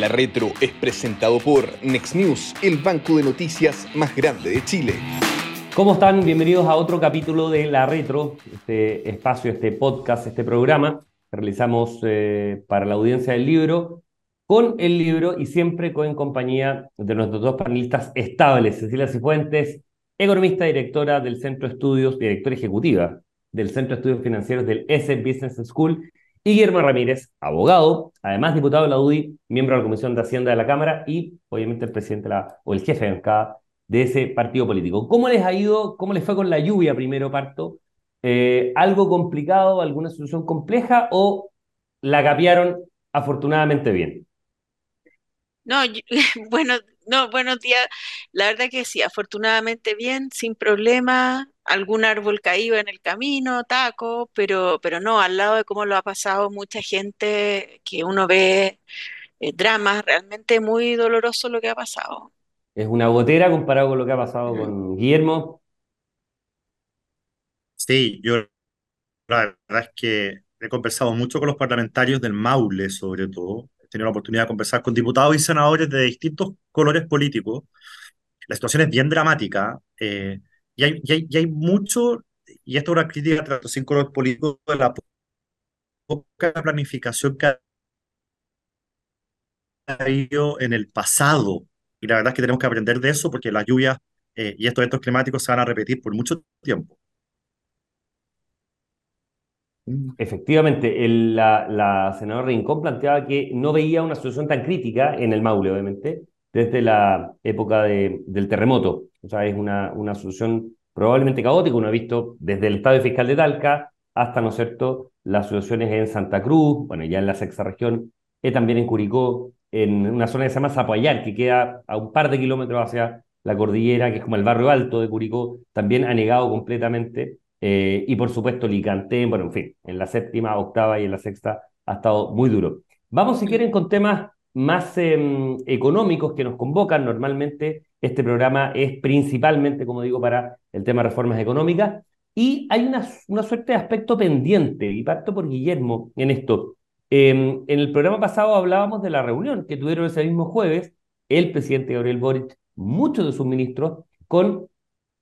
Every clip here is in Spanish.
La Retro es presentado por Next News, el banco de noticias más grande de Chile. ¿Cómo están? Bienvenidos a otro capítulo de La Retro, este espacio, este podcast, este programa que realizamos eh, para la audiencia del libro, con el libro y siempre con compañía de nuestros dos panelistas estables, Cecilia Cifuentes, economista, directora del Centro de Estudios, directora ejecutiva del Centro de Estudios Financieros del S Business School, y Guillermo Ramírez, abogado, además diputado de la UDI, miembro de la Comisión de Hacienda de la Cámara y obviamente el presidente la, o el jefe de bancada de ese partido político. ¿Cómo les ha ido? ¿Cómo les fue con la lluvia primero, Parto? Eh, ¿Algo complicado, alguna solución compleja o la capiaron afortunadamente bien? No, bueno, no, buenos días. La verdad que sí, afortunadamente bien, sin problema. Algún árbol caído en el camino, taco, pero, pero no, al lado de cómo lo ha pasado mucha gente que uno ve eh, dramas, realmente muy doloroso lo que ha pasado. Es una gotera comparado con lo que ha pasado con Guillermo. Sí, yo la verdad es que he conversado mucho con los parlamentarios del Maule, sobre todo, tenido la oportunidad de conversar con diputados y senadores de distintos colores políticos. La situación es bien dramática eh, y, hay, mucho, y esto es una crítica tanto sin color político, de la poca planificación que ha habido en el pasado. Y la verdad es que tenemos que aprender de eso porque las lluvias eh, y estos eventos climáticos se van a repetir por mucho tiempo. Efectivamente, la, la, senadora Rincón planteaba que no veía una situación tan crítica en el Maule, obviamente, desde la época de, del terremoto. O sea, es una, una solución probablemente caótica. Uno ha visto desde el Estado Fiscal de Talca hasta, ¿no es cierto?, las situaciones en Santa Cruz, bueno, ya en la sexta región, y también en Curicó, en una zona que se llama Zapallar, que queda a un par de kilómetros hacia la cordillera, que es como el barrio alto de Curicó, también ha negado completamente eh, y por supuesto Licantén, bueno, en fin, en la séptima, octava y en la sexta ha estado muy duro. Vamos, si quieren, con temas más em, económicos que nos convocan. Normalmente este programa es principalmente, como digo, para el tema de reformas económicas. Y hay una, una suerte de aspecto pendiente, y parto por Guillermo en esto. Em, en el programa pasado hablábamos de la reunión que tuvieron ese mismo jueves el presidente Gabriel Boric, muchos de sus ministros, con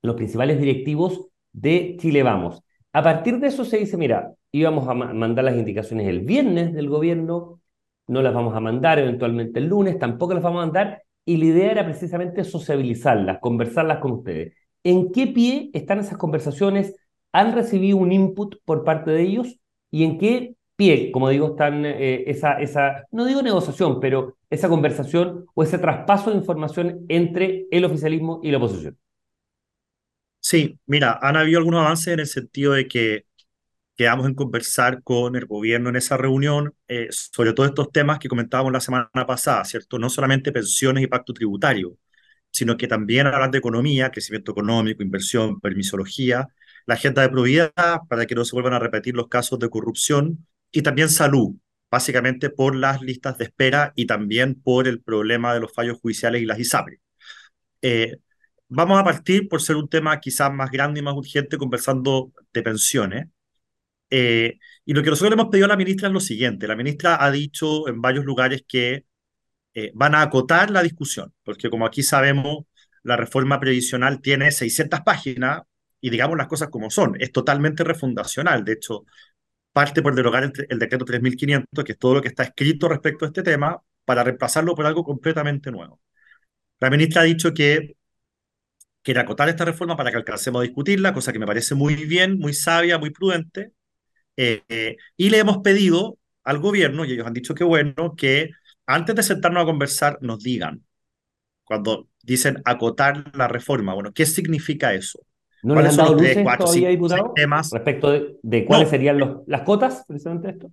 los principales directivos de Chile Vamos. A partir de eso se dice, mira, íbamos a mandar las indicaciones el viernes del gobierno, no las vamos a mandar eventualmente el lunes, tampoco las vamos a mandar, y la idea era precisamente sociabilizarlas, conversarlas con ustedes. ¿En qué pie están esas conversaciones? ¿Han recibido un input por parte de ellos? ¿Y en qué pie, como digo, están eh, esa, esa, no digo negociación, pero esa conversación o ese traspaso de información entre el oficialismo y la oposición? Sí, mira, han habido algunos avances en el sentido de que quedamos en conversar con el gobierno en esa reunión eh, sobre todos estos temas que comentábamos la semana pasada, ¿cierto? No solamente pensiones y pacto tributario, sino que también hablar de economía, crecimiento económico, inversión, permisología, la agenda de probidad para que no se vuelvan a repetir los casos de corrupción y también salud, básicamente por las listas de espera y también por el problema de los fallos judiciales y las ISAPRE. Eh, Vamos a partir por ser un tema quizás más grande y más urgente, conversando de pensiones. Eh, y lo que nosotros le hemos pedido a la ministra es lo siguiente. La ministra ha dicho en varios lugares que eh, van a acotar la discusión, porque como aquí sabemos, la reforma previsional tiene 600 páginas y digamos las cosas como son. Es totalmente refundacional. De hecho, parte por derogar el, el decreto 3500, que es todo lo que está escrito respecto a este tema, para reemplazarlo por algo completamente nuevo. La ministra ha dicho que quiere acotar esta reforma para que alcancemos a discutirla, cosa que me parece muy bien, muy sabia, muy prudente. Eh, eh, y le hemos pedido al gobierno, y ellos han dicho que bueno, que antes de sentarnos a conversar nos digan, cuando dicen acotar la reforma, bueno, ¿qué significa eso? ¿No le han dado luces todavía, diputado, temas? respecto de, cuáles serían las cotas, precisamente esto?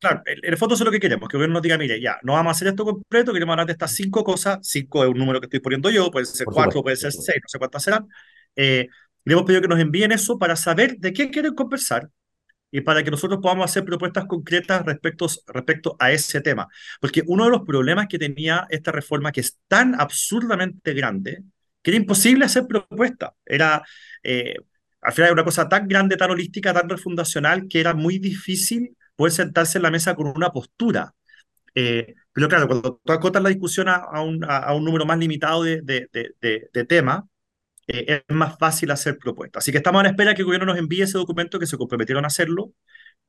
Claro, en el fondo es lo que queremos, que el gobierno nos diga, mire, ya, no vamos a hacer esto completo, queremos hablar de estas cinco cosas, cinco es un número que estoy poniendo yo, puede ser cuatro, puede ser seis, no sé cuántas serán. Eh, le hemos pedido que nos envíen eso para saber de qué quieren conversar y para que nosotros podamos hacer propuestas concretas respecto, respecto a ese tema. Porque uno de los problemas que tenía esta reforma, que es tan absurdamente grande, que era imposible hacer propuestas. Era, eh, al final, una cosa tan grande, tan holística, tan refundacional, que era muy difícil poder sentarse en la mesa con una postura. Eh, Pero claro, cuando tú acotas la discusión a, un, a, un, número más limitado de, de, de, de temas, eh, es más fácil hacer propuestas. Así que estamos a la espera que el gobierno nos envíe ese documento que se comprometieron a hacerlo.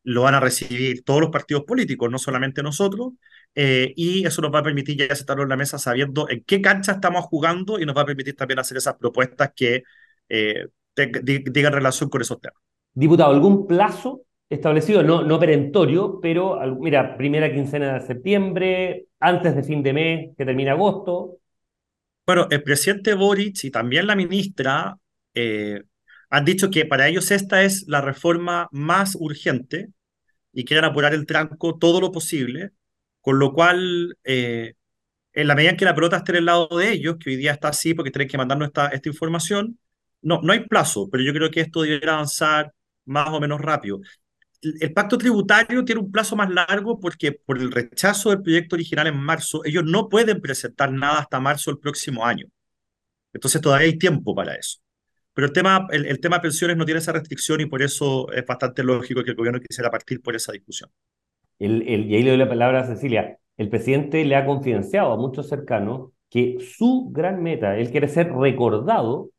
Lo van a recibir todos los partidos políticos, no solamente nosotros, eh, y eso nos va a permitir ya sentarnos en la mesa sabiendo en qué cancha estamos jugando y nos va a permitir también hacer esas propuestas que eh, relación con esos temas. Diputado, ¿algún plazo establecido? No, no perentorio, pero mira, primera quincena de septiembre, antes de fin de mes, que termina agosto. Bueno, el presidente Boric y también la ministra eh, han dicho que para ellos esta es la reforma más urgente y quieren apurar el tranco todo lo posible, con lo cual, eh, en la medida en que la pelota esté en el lado de ellos, que hoy día está así porque tienen que mandarnos esta, esta información, no, no hay plazo, pero yo creo que esto debería avanzar más o menos rápido el pacto tributario tiene un plazo más largo porque por el rechazo del proyecto original en marzo, ellos no pueden presentar nada hasta marzo del próximo año. Entonces todavía hay tiempo para eso. Pero el tema, el, tema de pensiones no tiene esa restricción y por eso es bastante lógico que el gobierno quisiera partir por esa discusión. El, y ahí le doy la palabra a Cecilia. El presidente le ha confidenciado a muchos cercanos que su gran meta, él quiere ser recordado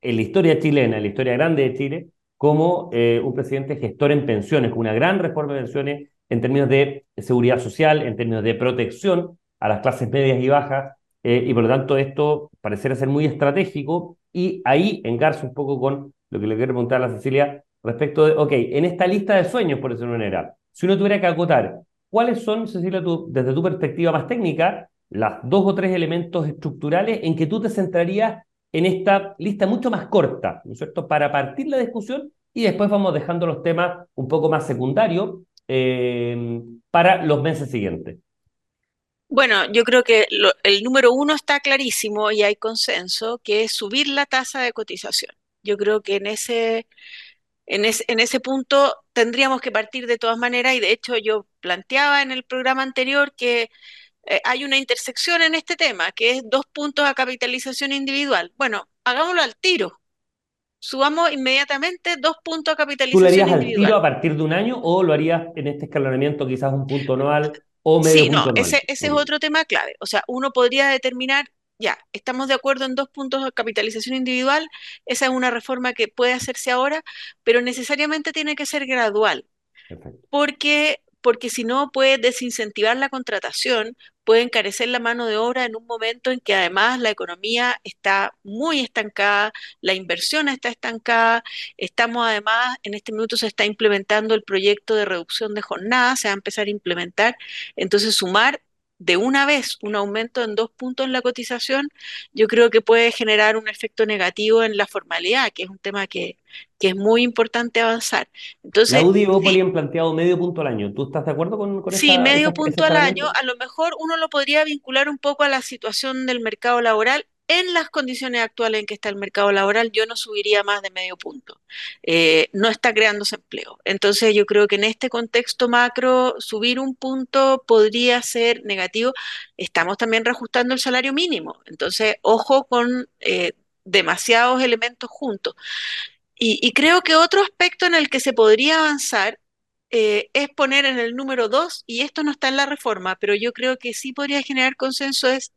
en la historia chilena, en la historia grande de Chile, como eh, un presidente gestor en pensiones, con una gran reforma de pensiones en términos de seguridad social, en términos de protección a las clases medias y bajas, eh, y por lo tanto esto pareciera ser muy estratégico, y ahí engarza un poco con lo que le quiero preguntar a la Cecilia respecto de, ok, en esta lista de sueños, por decirlo de manera, si uno tuviera que acotar, ¿cuáles son, Cecilia, desde tu perspectiva más técnica, las dos o tres elementos estructurales en que tú te centrarías en esta lista mucho más corta, ¿no es cierto?, para partir la discusión y después vamos dejando los temas un poco más secundarios eh, para los meses siguientes. Bueno, yo creo que el número uno está clarísimo y hay consenso, que es subir la tasa de cotización. Yo creo que en ese, en, en ese punto tendríamos que partir de todas maneras y de hecho yo planteaba en el programa anterior que eh, hay una intersección en este tema, que es dos puntos a capitalización individual. Bueno, hagámoslo al tiro. Subamos inmediatamente dos puntos a capitalización individual. ¿Tú lo harías al tiro a partir de un año o lo harías en este escalonamiento quizás un punto anual o medio sí, no, ese, ese es otro tema clave. O sea, uno podría determinar, ya, estamos de acuerdo en dos puntos de capitalización individual, esa es una reforma que puede hacerse ahora, pero necesariamente tiene que ser gradual. Porque porque si no puede desincentivar la contratación, puede encarecer la mano de obra en un momento en que además la economía está muy estancada, la inversión está estancada, estamos además, en este minuto se está implementando el proyecto de reducción de jornadas, se va a empezar a implementar, entonces sumar de una vez un aumento en dos puntos en la cotización, yo creo que puede generar un efecto negativo en la formalidad, que es un tema que, que es muy importante avanzar. Entonces, la UDI y han planteado medio punto al año. ¿Tú estás de acuerdo con, con Sí, medio punto al año. A lo mejor uno lo podría vincular un poco a la situación del mercado laboral en las condiciones actuales en que está el mercado laboral, yo no subiría más de medio punto. Eh, no está creándose empleo. Entonces, yo creo que en este contexto macro, subir un punto podría ser negativo. Estamos también reajustando el salario mínimo. Entonces, ojo con eh, demasiados elementos juntos. Y, creo que otro aspecto en el que se podría avanzar eh, es poner en el número dos, y esto no está en la reforma, pero yo creo que sí podría generar consenso, es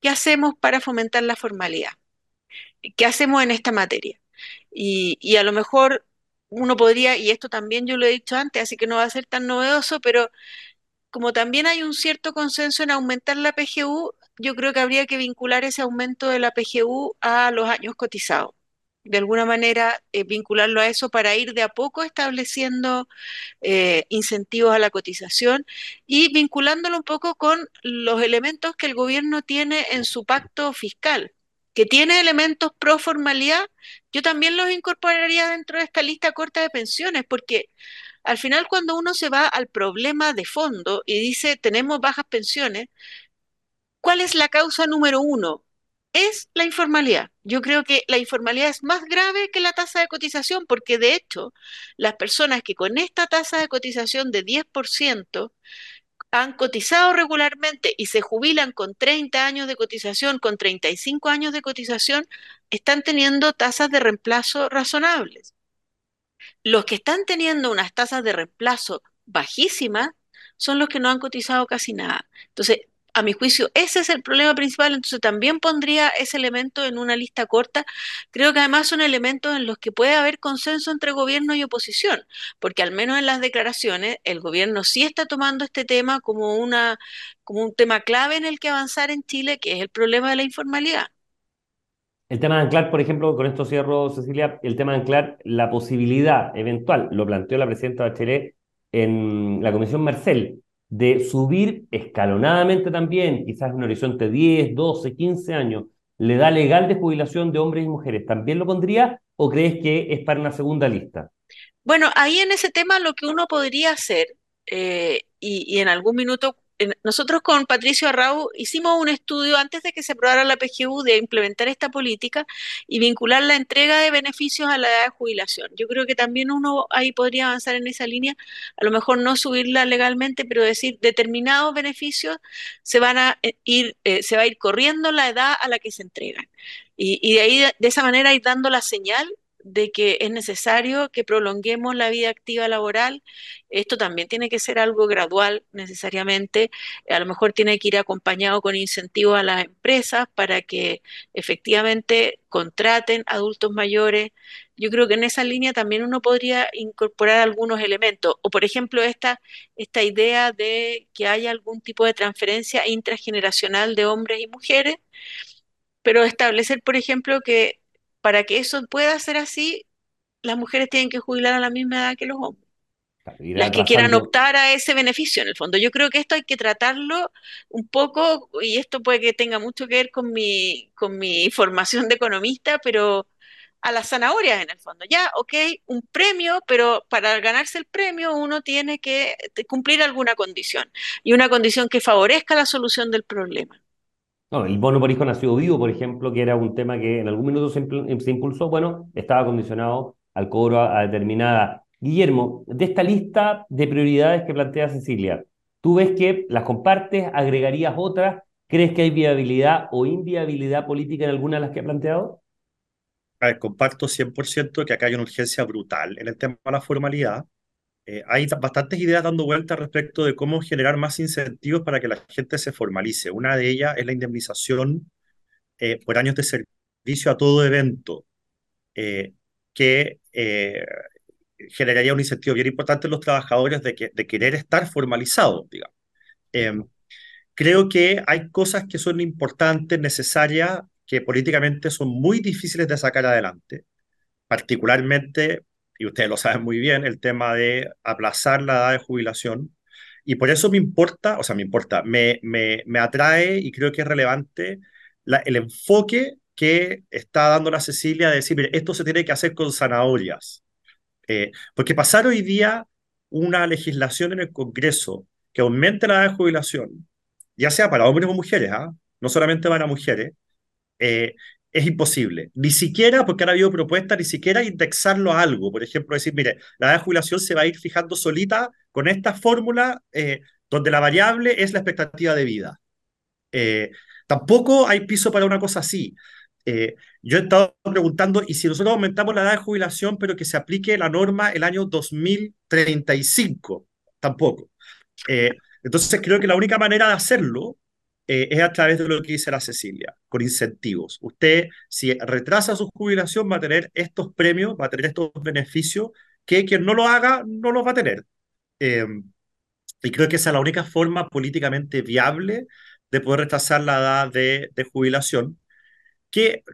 ¿qué hacemos para fomentar la formalidad? ¿Qué hacemos en esta materia? Y, a lo mejor uno podría, y esto también yo lo he dicho antes, así que no va a ser tan novedoso, pero como también hay un cierto consenso en aumentar la PGU, yo creo que habría que vincular ese aumento de la PGU a los años cotizados de alguna manera eh, vincularlo a eso para ir de a poco estableciendo eh, incentivos a la cotización y vinculándolo un poco con los elementos que el gobierno tiene en su pacto fiscal, que tiene elementos pro formalidad, yo también los incorporaría dentro de esta lista corta de pensiones, porque al final cuando uno se va al problema de fondo y dice tenemos bajas pensiones, ¿cuál es la causa número uno? Es la informalidad. Yo creo que la informalidad es más grave que la tasa de cotización porque de hecho las personas que con esta tasa de cotización de 10% han cotizado regularmente y se jubilan con 30 años de cotización, con 35 años de cotización, están teniendo tasas de reemplazo razonables. Los que están teniendo unas tasas de reemplazo bajísimas son los que no han cotizado casi nada. Entonces, a mi juicio, ese es el problema principal, entonces también pondría ese elemento en una lista corta. Creo que además son elementos en los que puede haber consenso entre gobierno y oposición, porque al menos en las declaraciones el gobierno sí está tomando este tema como una como un tema clave en el que avanzar en Chile, que es el problema de la informalidad. El tema de anclar, por ejemplo, con esto cierro, Cecilia, el tema de anclar la posibilidad eventual, lo planteó la presidenta Bachelet en la Comisión Marcel, de subir escalonadamente también, quizás en un horizonte 10, 12, 15 años, le da legal de jubilación de hombres y mujeres, ¿también lo pondría o crees que es para una segunda lista? Bueno, ahí en ese tema lo que uno podría hacer, eh, y, en algún minuto nosotros con Patricio Arrau hicimos un estudio antes de que se aprobara la PGU de implementar esta política y vincular la entrega de beneficios a la edad de jubilación. Yo creo que también uno ahí podría avanzar en esa línea, a lo mejor no subirla legalmente, pero decir determinados beneficios se van a eh, ir, eh, se va a ir corriendo la edad a la que se entregan. Y, y de ahí, de esa manera, ir dando la señal de que es necesario que prolonguemos la vida activa laboral. Esto también tiene que ser algo gradual necesariamente. A lo mejor tiene que ir acompañado con incentivos a las empresas para que efectivamente contraten adultos mayores. Yo creo que en esa línea también uno podría incorporar algunos elementos. O por ejemplo, esta, esta idea de que haya algún tipo de transferencia intrageneracional de hombres y mujeres, pero establecer, por ejemplo, que para que eso pueda ser así, las mujeres tienen que jubilar a la misma edad que los hombres. Las que quieran optar a ese beneficio, en el fondo. Yo creo que esto hay que tratarlo un poco, y esto puede que tenga mucho que ver con mi, con mi formación de economista, pero a las zanahorias en el fondo. Ya, ok, un premio, pero para ganarse el premio uno tiene que cumplir alguna condición, y una condición que favorezca la solución del problema. El bono por hijo nacido vivo, por ejemplo, que era un tema que en algún minuto se, impulsó, bueno, estaba condicionado al cobro a, determinada. Guillermo, de esta lista de prioridades que plantea Cecilia, ¿tú ves que las compartes, agregarías otras? ¿Crees que hay viabilidad o inviabilidad política en alguna de las que ha planteado? A ver, comparto 100% que acá hay una urgencia brutal en el tema de la formalidad. Eh, hay bastantes ideas dando vueltas respecto de cómo generar más incentivos para que la gente se formalice. Una de ellas es la indemnización eh, por años de servicio a todo evento, eh, que generaría un incentivo bien importante en los trabajadores de, que, de querer estar formalizados, digamos. Em, creo que hay cosas que son importantes, necesarias, que políticamente son muy difíciles de sacar adelante, particularmente y ustedes lo saben muy bien, el tema de aplazar la edad de jubilación. Y por eso me importa, o sea, me importa, me, me, me atrae y creo que es relevante el enfoque que está dando la Cecilia de decir, mire, esto se tiene que hacer con zanahorias. Eh, porque pasar hoy día una legislación en el Congreso que aumente la edad de jubilación, ya sea para hombres o mujeres, ¿ah? no solamente para mujeres, eh, es imposible. Ni siquiera, porque ahora ha habido propuestas, ni siquiera indexarlo a algo. Por ejemplo, decir, mire, la edad de jubilación se va a ir fijando solita con esta fórmula eh, donde la variable es la expectativa de vida. Eh, tampoco hay piso para una cosa así. Eh, yo he estado preguntando, ¿y si nosotros aumentamos la edad de jubilación, pero que se aplique la norma el año 2035? Tampoco. entonces creo que la única manera de hacerlo eh, es a través de lo que dice la Cecilia, con incentivos. Usted, si retrasa su jubilación, va a tener estos premios, va a tener estos beneficios que quien no lo haga no los va a tener. Eh, y creo que esa es la única forma políticamente viable de poder retrasar la edad de, jubilación, que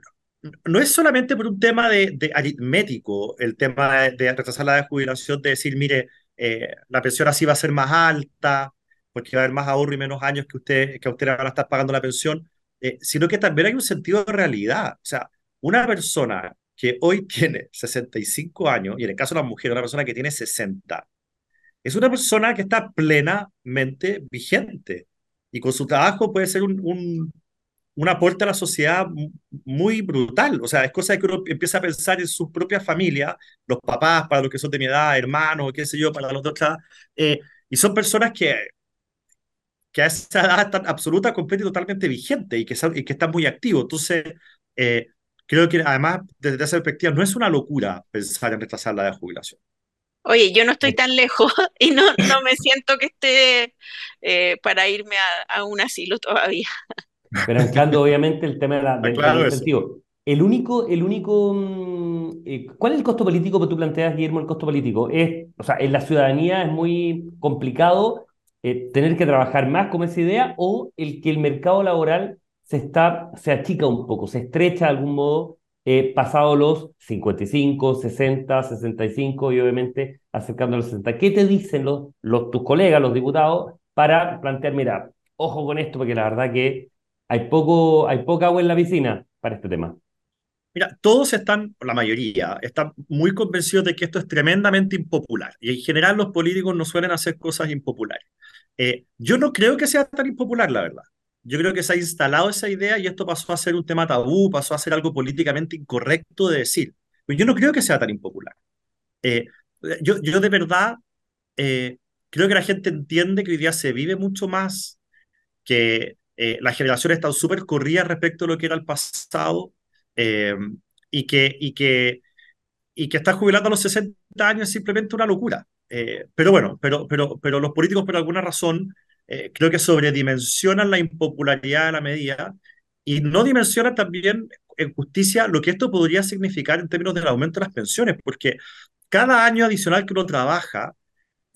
no es solamente por un tema de, aritmético, el tema de, retrasar la edad de jubilación, de decir, mire, eh, la pensión así va a ser más alta, porque va a haber más ahorro y menos años que usted, que usted van a estar pagando la pensión, eh, sino que también hay un sentido de realidad. O sea, una persona que hoy tiene 65 años, y en el caso de la mujer, una persona que tiene 60, es una persona que está plenamente vigente y con su trabajo puede ser un, un, un aporte a la sociedad muy brutal. O sea, es cosa de que uno empieza a pensar en su propia familia, los papás, para los que son de mi edad, hermanos, qué sé yo, para los otros, eh, y son personas que que a esa edad están absoluta, completa y totalmente vigente y que, y que están muy activos. Entonces, eh, creo que además, desde esa perspectiva, no es una locura pensar en retrasar la edad de jubilación. Oye, yo no estoy tan lejos y no, no me siento que esté eh, para irme a, un asilo todavía. Pero anclando obviamente el tema de la, del, incentivo. El único, el único, mm, eh, ¿cuál es el costo político que tú planteas, Guillermo? El costo político es, o sea, en la ciudadanía es muy complicado eh, tener que trabajar más con esa idea o el que el mercado laboral se está, se achica un poco, se estrecha de algún modo eh, pasado los 55, 60, 65 y obviamente acercando a los 60. ¿Qué te dicen los, tus colegas, los diputados, para plantear, mira, ojo con esto, porque la verdad que hay, poco, hay poca agua en la piscina para este tema? Mira, todos están, la mayoría, están muy convencidos de que esto es tremendamente impopular. Y en general los políticos no suelen hacer cosas impopulares. Eh, yo no creo que sea tan impopular, la verdad. Yo creo que se ha instalado esa idea y esto pasó a ser un tema tabú, pasó a ser algo políticamente incorrecto de decir. Pero yo no creo que sea tan impopular. Eh, yo, yo de verdad eh, creo que la gente entiende que hoy día se vive mucho más, que eh, las generaciones están súper corridas respecto a lo que era el pasado y, que, y, que, y que estar jubilando a los 60 años es simplemente una locura. Pero bueno, pero, pero, pero los políticos por alguna razón eh, creo que sobredimensionan la impopularidad de la medida y no dimensionan también en justicia lo que esto podría significar en términos del aumento de las pensiones, porque cada año adicional que uno trabaja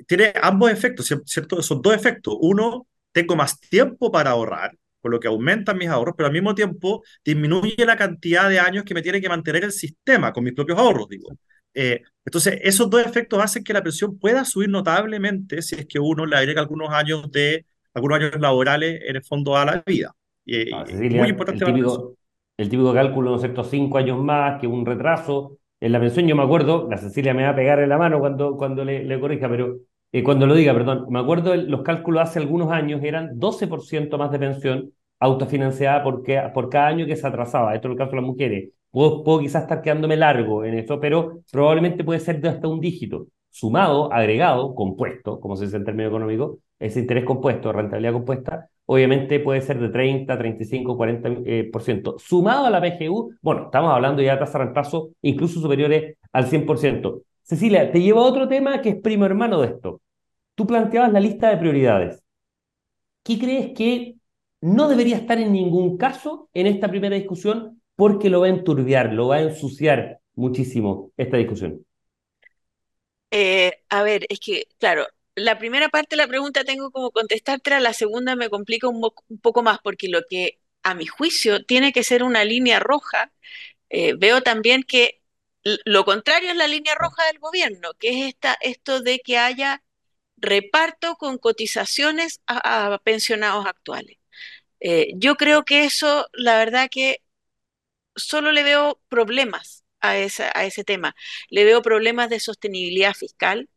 tiene ambos efectos, ¿cierto? Son dos efectos. Uno, tengo más tiempo para ahorrar, con lo que aumentan mis ahorros, pero al mismo tiempo disminuye la cantidad de años que me tiene que mantener el sistema con mis propios ahorros, digo. Eh, entonces, esos dos efectos hacen que la pensión pueda subir notablemente si es que uno le agrega algunos años de algunos años laborales en el fondo a la vida. Y, ah, muy importante. El típico, el típico cálculo, ¿no es cierto? Cinco años más que un retraso en la pensión. Yo me acuerdo, la Cecilia me va a pegar en la mano cuando, cuando le, le corrija, pero eh, cuando lo diga, perdón, me acuerdo los cálculos hace algunos años eran 12% más de pensión autofinanciada por, por cada año que se atrasaba. Esto es el caso de las mujeres. Puedo, quizás estar quedándome largo en esto, pero probablemente puede ser de hasta un dígito, sumado, agregado, compuesto, como se dice en términos económicos, ese interés compuesto, rentabilidad compuesta, obviamente puede ser de 30, 35, 40%. Eh. Sumado a la PGU, bueno, estamos hablando ya de tasas de reemplazo incluso superiores al 100%. Cecilia, te llevo a otro tema que es primo hermano de esto. Tú planteabas la lista de prioridades. ¿Qué crees que no debería estar en ningún caso en esta primera discusión porque lo va a enturbiar, lo va a ensuciar muchísimo esta discusión. Eh, a ver, es que, claro, la primera parte de la pregunta tengo como contestártela, la segunda me complica un, poco más, porque lo que a mi juicio tiene que ser una línea roja, eh, veo también que lo contrario es la línea roja del gobierno, que es esta, esto de que haya reparto con cotizaciones a, pensionados actuales. Eh, yo creo que eso, la verdad que solo le veo problemas a, a ese tema. Le veo problemas de sostenibilidad fiscal,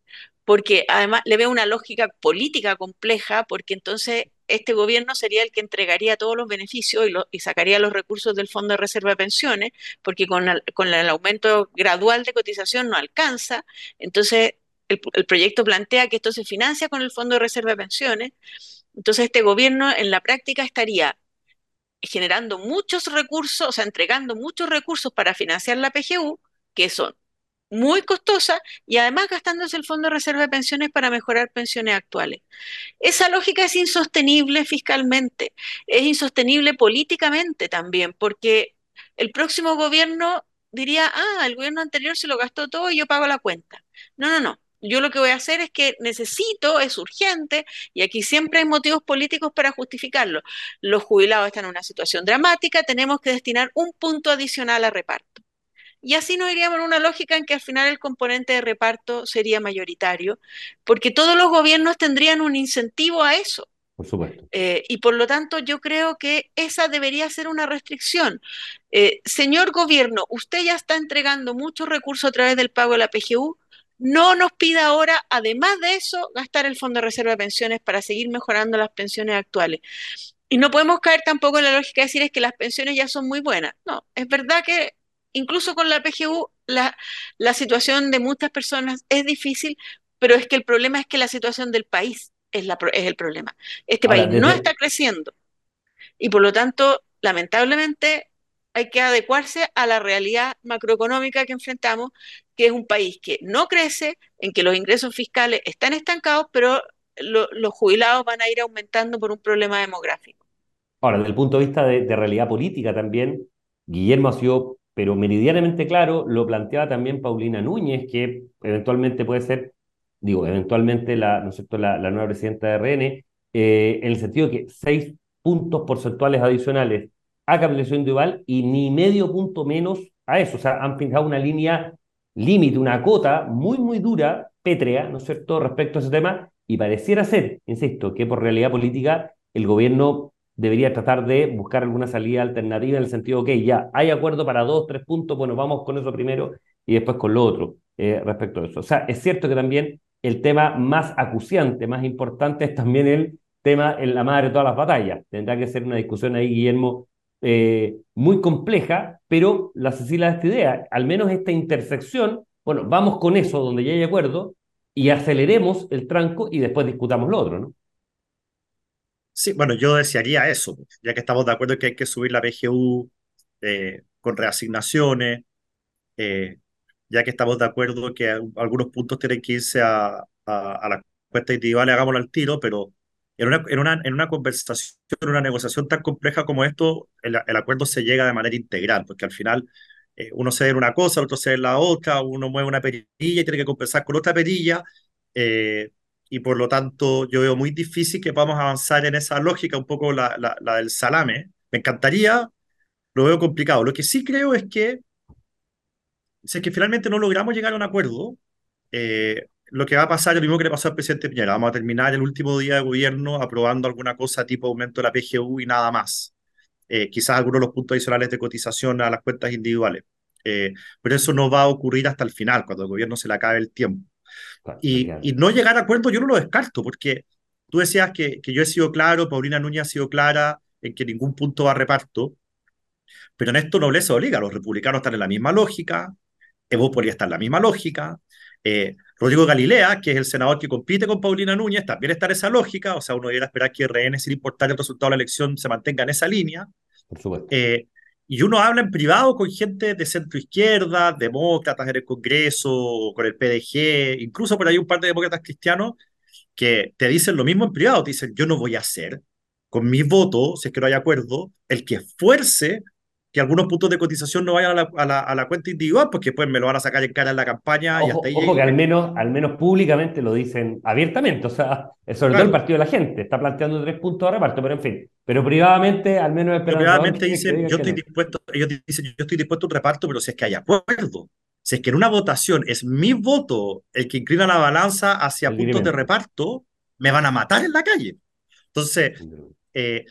porque además le veo una lógica política compleja, porque entonces este gobierno sería el que entregaría todos los beneficios y, sacaría los recursos del Fondo de Reserva de Pensiones, porque con el, aumento gradual de cotización no alcanza. Entonces, el, el, proyecto plantea que esto se financia con el Fondo de Reserva de Pensiones. Entonces, este gobierno en la práctica estaría generando muchos recursos, o sea, entregando muchos recursos para financiar la PGU, que son muy costosas, y además gastándose el Fondo de Reserva de Pensiones para mejorar pensiones actuales. Esa lógica es insostenible fiscalmente, es insostenible políticamente también, porque el próximo gobierno diría, ah, el gobierno anterior se lo gastó todo y yo pago la cuenta. No, no, no yo lo que voy a hacer es que necesito, es urgente, y aquí siempre hay motivos políticos para justificarlo. Los jubilados están en una situación dramática, tenemos que destinar un punto adicional a reparto. Y así nos iríamos en una lógica en que al final el componente de reparto sería mayoritario, porque todos los gobiernos tendrían un incentivo a eso. Por supuesto. Eh, y por lo tanto, yo creo que esa debería ser una restricción. Eh, señor gobierno, usted ya está entregando muchos recursos a través del pago de la PGU no nos pida ahora, además de eso, gastar el Fondo de Reserva de Pensiones para seguir mejorando las pensiones actuales. Y no podemos caer tampoco en la lógica de decir es que las pensiones ya son muy buenas. No, es verdad que incluso con la PGU la, la situación de muchas personas es difícil, pero es que el problema es que la situación del país es, la, es el problema. Este país no está creciendo y por lo tanto, lamentablemente, hay que adecuarse a la realidad macroeconómica que enfrentamos, que es un país que no crece, en que los ingresos fiscales están estancados, pero lo, los jubilados van a ir aumentando por un problema demográfico. Ahora, desde el punto de vista de, de realidad política también, Guillermo ha sido, pero meridianamente claro, lo planteaba también Paulina Núñez, que eventualmente puede ser, digo, eventualmente la, ¿no es cierto? la, nueva presidenta de RN, eh, en el sentido que seis puntos porcentuales adicionales a capitalización individual y ni medio punto menos a eso. O sea, han fijado una línea límite, una cota muy, muy dura, pétrea, ¿no es cierto?, respecto a ese tema, y pareciera ser, insisto, que por realidad política el gobierno debería tratar de buscar alguna salida alternativa en el sentido, ok, ya hay acuerdo para dos, tres puntos, bueno, vamos con eso primero y después con lo otro eh, respecto a eso. O sea, es cierto que también el tema más acuciante, más importante es también el tema en la madre de todas las batallas. Tendrá que ser una discusión ahí, Guillermo, eh, muy compleja, pero la Cecilia de esta idea, al menos esta intersección, bueno, vamos con eso donde ya hay acuerdo y aceleremos el tranco y después discutamos lo otro, ¿no? Sí, bueno, yo desearía eso, ya que estamos de acuerdo que hay que subir la PGU eh, con reasignaciones, eh, ya que estamos de acuerdo que algunos puntos tienen que irse a, a, a la cuenta individual, hagámoslo al tiro, pero en una, en una, en una conversación, en una negociación tan compleja como esto, el, el acuerdo se llega de manera integral, porque al final eh, uno cede una cosa, otro cede la otra, uno mueve una perilla y tiene que compensar con otra perilla, eh, y por lo tanto yo veo muy difícil que podamos avanzar en esa lógica, un poco la, la, la del salame. Me encantaría, lo veo complicado. Lo que sí creo es que, si es que finalmente no logramos llegar a un acuerdo, eh, lo que va a pasar es lo mismo que le pasó al presidente Piñera. Vamos a terminar el último día de gobierno aprobando alguna cosa tipo aumento de la PGU y nada más. Eh, quizás algunos de los puntos adicionales de cotización a las cuentas individuales. Eh, pero eso no va a ocurrir hasta el final, cuando el gobierno se le acabe el tiempo. Y, y, no llegar a acuerdo yo no lo descarto, porque tú decías que, que yo he sido claro, Paulina Núñez ha sido clara en que ningún punto va a reparto, pero en esto nobleza obliga, los republicanos están en la misma lógica, Evo podría estar en la misma lógica, eh, Rodrigo Galilea, que es el senador que compite con Paulina Núñez, también está en esa lógica, o sea, uno debería esperar que RN, sin importar el resultado de la elección, se mantenga en esa línea. Por supuesto. Eh, y uno habla en privado con gente de centro izquierda, demócratas en el Congreso, con el PDG, incluso por ahí un par de demócratas cristianos que te dicen lo mismo en privado, te dicen, yo no voy a hacer con mis votos, si es que no hay acuerdo, el que fuerce que algunos puntos de cotización no vayan a la, a la, a la cuenta individual, porque pues me lo van a sacar en cara en la campaña. Ojo, y hasta ahí ojo que al menos, al menos públicamente lo dicen abiertamente, o sea, sobre claro. todo el Partido de la Gente está planteando tres puntos de reparto, pero en fin, pero privadamente al menos pero privadamente dicen, yo estoy no. dispuesto, ellos dicen, yo estoy dispuesto a un reparto, pero si es que hay acuerdo. Si es que en una votación es mi voto el que inclina la balanza hacia el puntos de reparto, me van a matar en la calle. Entonces, eh,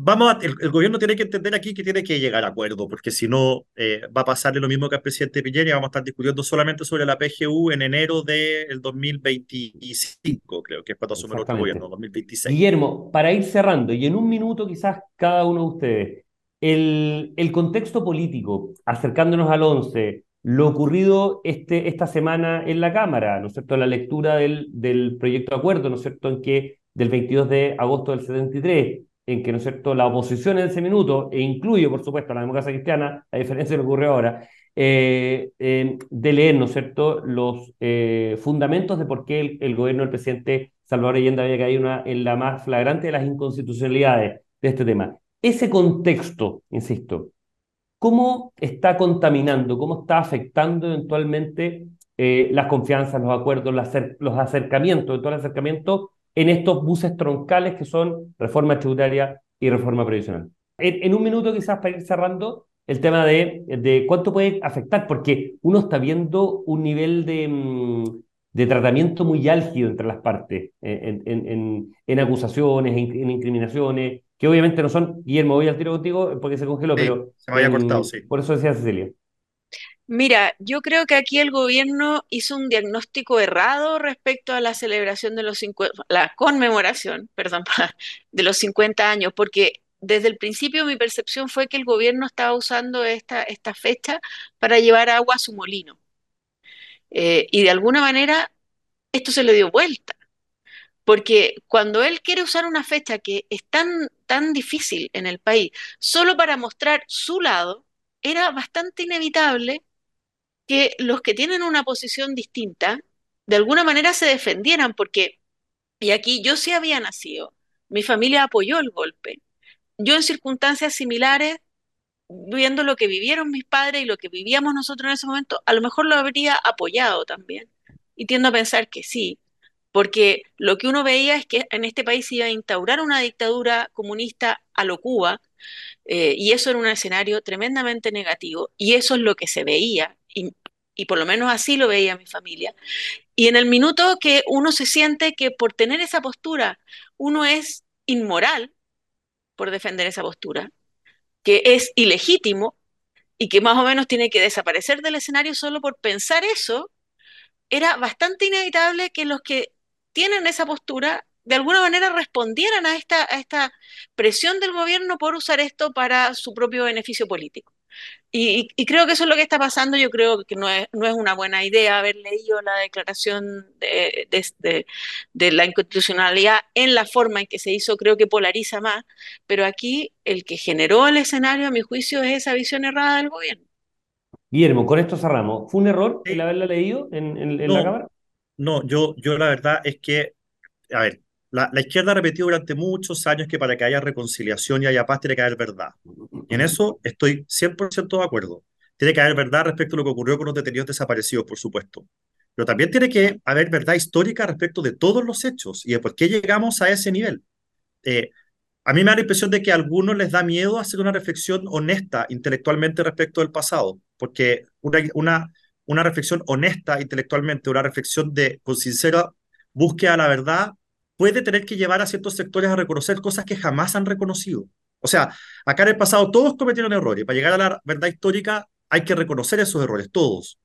vamos a, el, el, gobierno tiene que entender aquí que tiene que llegar a acuerdo, porque si no eh, va a pasarle lo mismo que al presidente Piñera y vamos a estar discutiendo solamente sobre la PGU en enero del 2025, creo que es cuando asume otro gobierno, 2026. Guillermo, para ir cerrando, y en un minuto quizás cada uno de ustedes, el, el contexto político, acercándonos al 11, lo ocurrido este, esta semana en la Cámara, ¿no es cierto?, la lectura del, del proyecto de acuerdo, ¿no es cierto?, en que del 22 de agosto del 73, en que, ¿no es cierto?, la oposición en ese minuto, e incluye, por supuesto, a la democracia cristiana, a diferencia de lo que ocurre ahora, eh, eh, de leer, ¿no es cierto?, los eh, fundamentos de por qué el, el, gobierno del presidente Salvador Allende había caído una, en la más flagrante de las inconstitucionalidades de este tema. Ese contexto, insisto, ¿cómo está contaminando, cómo está afectando eventualmente las confianzas, los acuerdos, los, los acercamientos, todo el acercamiento en estos buses troncales que son reforma tributaria y reforma previsional. En, en un minuto quizás para ir cerrando el tema de, de, cuánto puede afectar, porque uno está viendo un nivel de, mm, de tratamiento muy álgido entre las partes, en, en, en acusaciones, en, incriminaciones, que obviamente no son, Guillermo, voy al tiro contigo porque se congeló, sí, pero... Se me había cortado, sí. Por eso decía Cecilia. Mira, yo creo que aquí el gobierno hizo un diagnóstico errado respecto a la celebración de los 50, la conmemoración, perdón, de los 50 años, porque desde el principio mi percepción fue que el gobierno estaba usando esta, esta fecha para llevar agua a su molino. Eh, y de alguna manera esto se le dio vuelta, porque cuando él quiere usar una fecha que es tan, tan difícil en el país, solo para mostrar su lado, era bastante inevitable que los que tienen una posición distinta, de alguna manera se defendieran, porque, y aquí yo sí había nacido, mi familia apoyó el golpe. Yo en circunstancias similares, viendo lo que vivieron mis padres y lo que vivíamos nosotros en ese momento, a lo mejor lo habría apoyado también. Y tiendo a pensar que sí, porque lo que uno veía es que en este país se iba a instaurar una dictadura comunista a lo Cuba, eh, y eso era un escenario tremendamente negativo, y eso es lo que se veía, y, por lo menos así lo veía mi familia. Y en el minuto que uno se siente que por tener esa postura uno es inmoral por defender esa postura, que es ilegítimo y que más o menos tiene que desaparecer del escenario solo por pensar eso, era bastante inevitable que los que tienen esa postura de alguna manera respondieran a esta, a esta presión del gobierno por usar esto para su propio beneficio político. Y, creo que eso es lo que está pasando. Yo creo que no es, no es una buena idea haber leído la declaración de, de, de, la inconstitucionalidad en la forma en que se hizo. Creo que polariza más. Pero aquí el que generó el escenario, a mi juicio, es esa visión errada del gobierno. Guillermo, con esto cerramos. ¿Fue un error el haberla leído en, en, la Cámara? No, yo, yo la verdad es que, a ver, la, izquierda ha repetido durante muchos años que para que haya reconciliación y haya paz tiene que haber verdad. Y en eso estoy 100% de acuerdo. Tiene que haber verdad respecto a lo que ocurrió con los detenidos desaparecidos, por supuesto. Pero también tiene que haber verdad histórica respecto de todos los hechos y de por qué llegamos a ese nivel. Eh, a mí me da la impresión de que a algunos les da miedo hacer una reflexión honesta intelectualmente respecto del pasado, porque una, una, una reflexión honesta intelectualmente, una reflexión de, con sincera búsqueda de la verdad, puede tener que llevar a ciertos sectores a reconocer cosas que jamás han reconocido. O sea, acá en el pasado todos cometieron errores. Para llegar a la verdad histórica hay que reconocer esos errores, todos.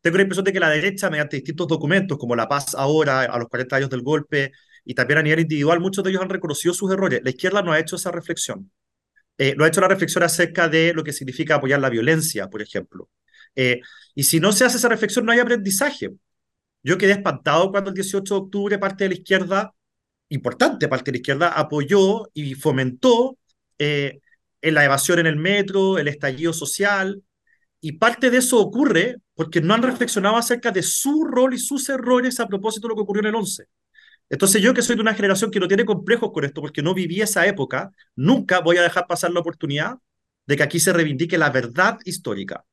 Tengo la impresión de que la derecha, mediante distintos documentos, como La Paz ahora, a los 40 años del golpe, y también a nivel individual, muchos de ellos han reconocido sus errores. La izquierda no ha hecho esa reflexión. Eh, no ha hecho la reflexión acerca de lo que significa apoyar la violencia, por ejemplo. Eh, y si no se hace esa reflexión, no hay aprendizaje. Yo quedé espantado cuando el 18 de octubre parte de la izquierda importante parte de la izquierda apoyó y fomentó eh, en la evasión en el metro, el estallido social, y parte de eso ocurre porque no han reflexionado acerca de su rol y sus errores a propósito de lo que ocurrió en el 11. Entonces yo que soy de una generación que no tiene complejos con esto porque no viví esa época, nunca voy a dejar pasar la oportunidad de que aquí se reivindique la verdad histórica.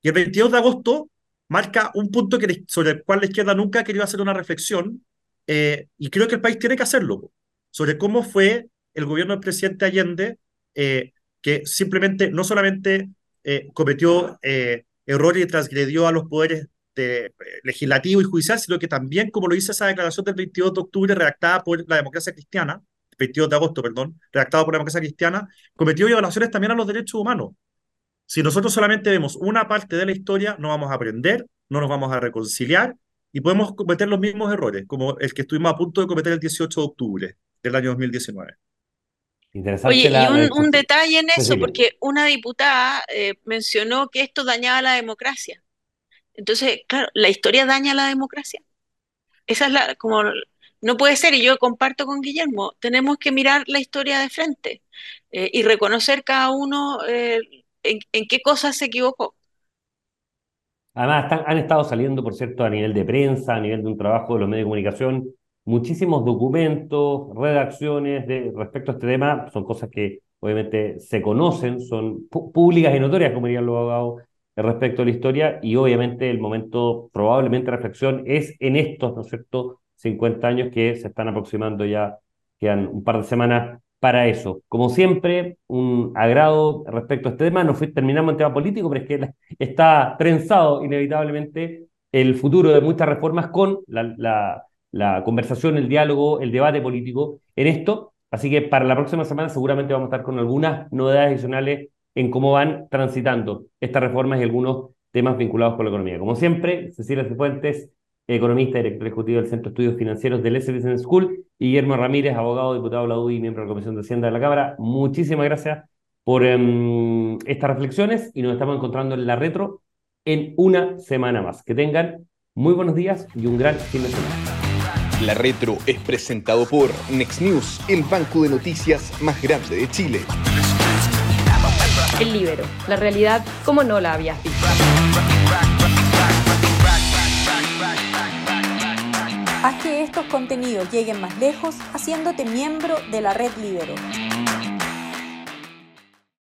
Y el 22 de agosto marca un punto que, sobre el cual la izquierda nunca ha querido hacer una reflexión eh, y creo que el país tiene que hacerlo, sobre cómo fue el gobierno del presidente Allende, eh, que simplemente no solamente eh, cometió errores y transgredió a los poderes de, legislativo y judicial, sino que también, como lo dice esa declaración del 22 de octubre, redactada por la democracia cristiana, 22 de agosto, perdón, redactada por la democracia cristiana, cometió violaciones también a los derechos humanos. Si nosotros solamente vemos una parte de la historia, no vamos a aprender, no nos vamos a reconciliar y podemos cometer los mismos errores, como el que estuvimos a punto de cometer el 18 de octubre del año 2019. Interesante Oye, y un, detalle en eso, porque una diputada eh, mencionó que esto dañaba la democracia. Entonces, claro, la historia daña la democracia. Esa es la, como, no puede ser, y yo comparto con Guillermo, tenemos que mirar la historia de frente eh, y reconocer cada uno eh, en, en, qué cosas se equivocó. Además, han estado saliendo, por cierto, a nivel de prensa, a nivel de un trabajo de los medios de comunicación, muchísimos documentos, redacciones de, respecto a este tema. Son cosas que obviamente se conocen, son públicas y notorias, como dirían los abogados, respecto a la historia. Y obviamente el momento probablemente de reflexión es en estos, ¿no es cierto?, 50 años que se están aproximando ya, quedan un par de semanas para eso. Como siempre, un agrado respecto a este tema. No terminamos en tema político, pero es que está trenzado inevitablemente el futuro de muchas reformas con la, conversación, el diálogo, el debate político en esto. Así que para la próxima semana seguramente vamos a estar con algunas novedades adicionales en cómo van transitando estas reformas y algunos temas vinculados con la economía. Como siempre, Cecilia Cifuentes, economista, director ejecutivo del Centro de Estudios Financieros del S School, y Guillermo Ramírez, abogado, diputado de la UDI y miembro de la Comisión de Hacienda de la Cámara. Muchísimas gracias por em, estas reflexiones y nos estamos encontrando en la retro en una semana más. Que tengan muy buenos días y un gran fin de semana. La Retro es presentado por Next News, el banco de noticias más grande de Chile. El Libero, la realidad como no la habías visto. Haz que estos contenidos lleguen más lejos haciéndote miembro de la red Libero.